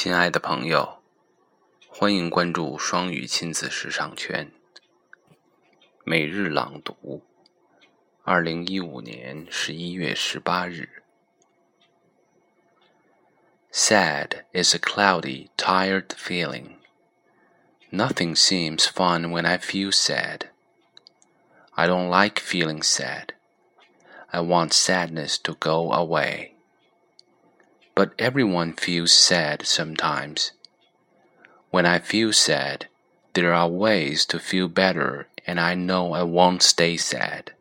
亲爱的朋友，欢迎关注双语亲子时尚圈。每日朗读，二零一五年十一月十八日。Sad is a cloudy, tired feeling. Nothing seems fun when I feel sad. I don't like feeling sad. I want sadness to go away. But everyone feels sad sometimes. When I feel sad, there are ways to feel better, and I know I won't stay sad.